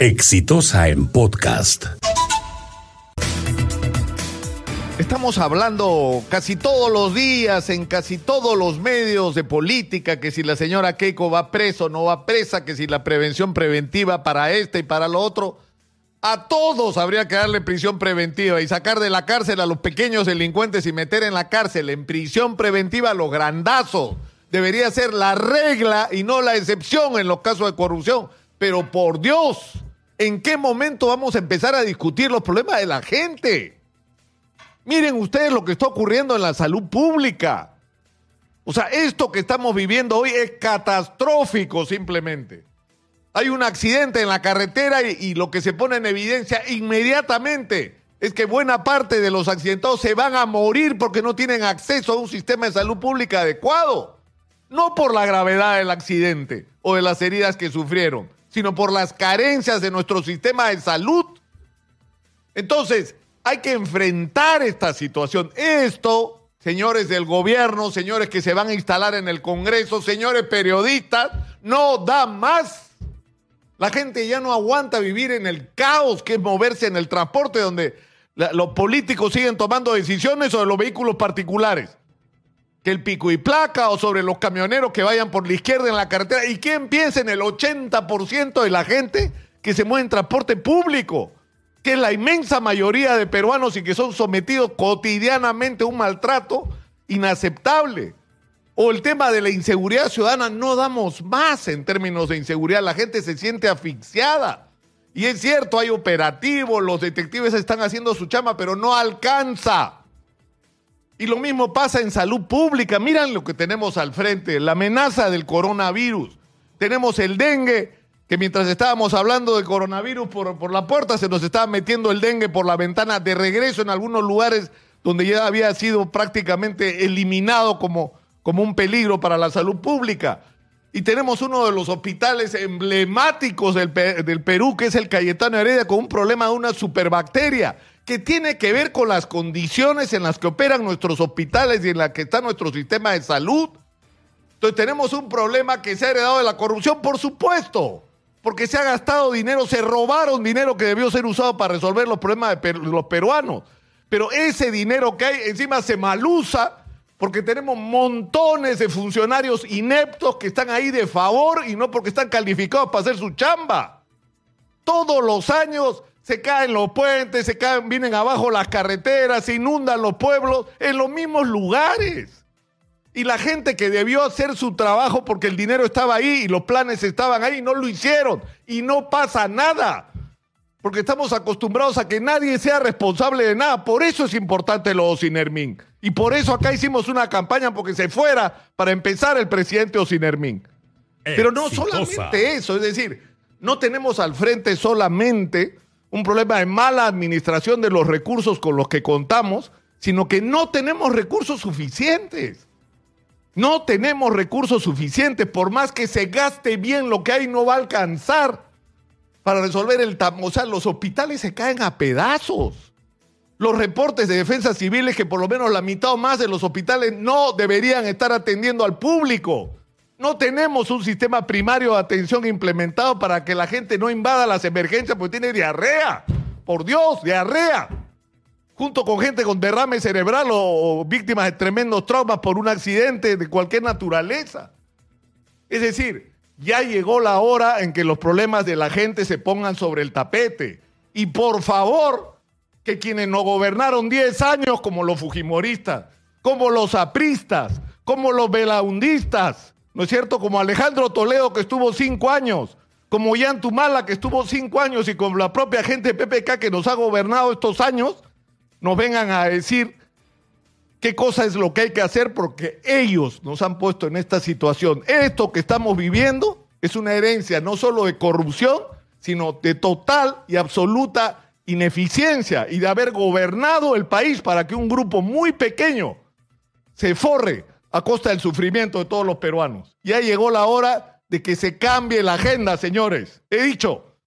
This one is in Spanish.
Exitosa en podcast. Estamos hablando casi todos los días, en casi todos los medios de política, que si la señora Keiko va preso o no va presa, que si la prevención preventiva para este y para lo otro. A todos habría que darle prisión preventiva y sacar de la cárcel a los pequeños delincuentes y meter en la cárcel en prisión preventiva a los grandazos. Debería ser la regla y no la excepción en los casos de corrupción. Pero por Dios, ¿en qué momento vamos a empezar a discutir los problemas de la gente? Miren ustedes lo que está ocurriendo en la salud pública. O sea, esto que estamos viviendo hoy es catastrófico simplemente. Hay un accidente en la carretera y, y, lo que se pone en evidencia inmediatamente es que buena parte de los accidentados se van a morir porque no tienen acceso a un sistema de salud pública adecuado. No por la gravedad del accidente o de las heridas que sufrieron, sino por las carencias de nuestro sistema de salud. Entonces, hay que enfrentar esta situación. Esto, señores del gobierno, señores que se van a instalar en el Congreso, señores periodistas, no da más. La gente ya no aguanta vivir en el caos que es moverse en el transporte donde los políticos siguen tomando decisiones sobre los vehículos particulares. Que el pico y placa o sobre los camioneros que vayan por la izquierda en la carretera. ¿Y quién piensa en el 80% de la gente que se mueve en transporte público? que es la inmensa mayoría de peruanos y que son sometidos cotidianamente a un maltrato inaceptable. O el tema de la inseguridad ciudadana, no damos más en términos de inseguridad, la gente se siente asfixiada. Y es cierto, hay operativos, los detectives están haciendo su chama, pero no alcanza. Y lo mismo pasa en salud pública. Miran lo que tenemos al frente, la amenaza del coronavirus. Tenemos el dengue, que mientras estábamos hablando de coronavirus por, por, la puerta, se nos estaba metiendo el dengue por la ventana de regreso en algunos lugares donde ya había sido prácticamente eliminado como, como un peligro para la salud pública. Y tenemos uno de los hospitales emblemáticos del, del Perú, que es el Cayetano Heredia, con un problema de una superbacteria que tiene que ver con las condiciones en las que operan nuestros hospitales y en las que está nuestro sistema de salud. Entonces tenemos un problema que se ha heredado de la corrupción, por supuesto porque se ha gastado dinero, se robaron dinero que debió ser usado para resolver los problemas de los peruanos. Pero ese dinero que hay encima se malusa porque tenemos montones de funcionarios ineptos que están ahí de favor y no porque están calificados para hacer su chamba. Todos los años se caen los puentes, se caen, vienen abajo las carreteras, se inundan los pueblos en los mismos lugares. Y la gente que debió hacer su trabajo porque el dinero estaba ahí y los planes estaban ahí, no lo hicieron. Y no pasa nada. Porque estamos acostumbrados a que nadie sea responsable de nada. Por eso es importante lo de Osinermín. Y por eso acá hicimos una campaña porque se fuera para empezar el presidente Osinermín. Pero no solamente eso, es decir, no tenemos al frente solamente un problema de mala administración de los recursos con los que contamos, sino que no tenemos recursos suficientes. No tenemos recursos suficientes, por más que se gaste bien lo que hay, no va a alcanzar para resolver el O sea, los hospitales se caen a pedazos. Los reportes de defensa civil es que por lo menos la mitad o más de los hospitales no deberían estar atendiendo al público. No tenemos un sistema primario de atención implementado para que la gente no invada las emergencias porque tiene diarrea. Por Dios, diarrea junto con gente con derrame cerebral o, víctimas de tremendos traumas por un accidente de cualquier naturaleza. Es decir, ya llegó la hora en que los problemas de la gente se pongan sobre el tapete. Y por favor, que quienes no gobernaron 10 años, como los fujimoristas, como los apristas, como los velaundistas, ¿no es cierto? Como Alejandro Toledo, que estuvo 5 años, como Yan Tumala, que estuvo 5 años, y con la propia gente de PPK que nos ha gobernado estos años, nos vengan a decir qué cosa es lo que hay que hacer porque ellos nos han puesto en esta situación. Esto que estamos viviendo es una herencia no solo de corrupción, sino de total y absoluta ineficiencia y de haber gobernado el país para que un grupo muy pequeño se forre a costa del sufrimiento de todos los peruanos. Ya llegó la hora de que se cambie la agenda, señores. He dicho,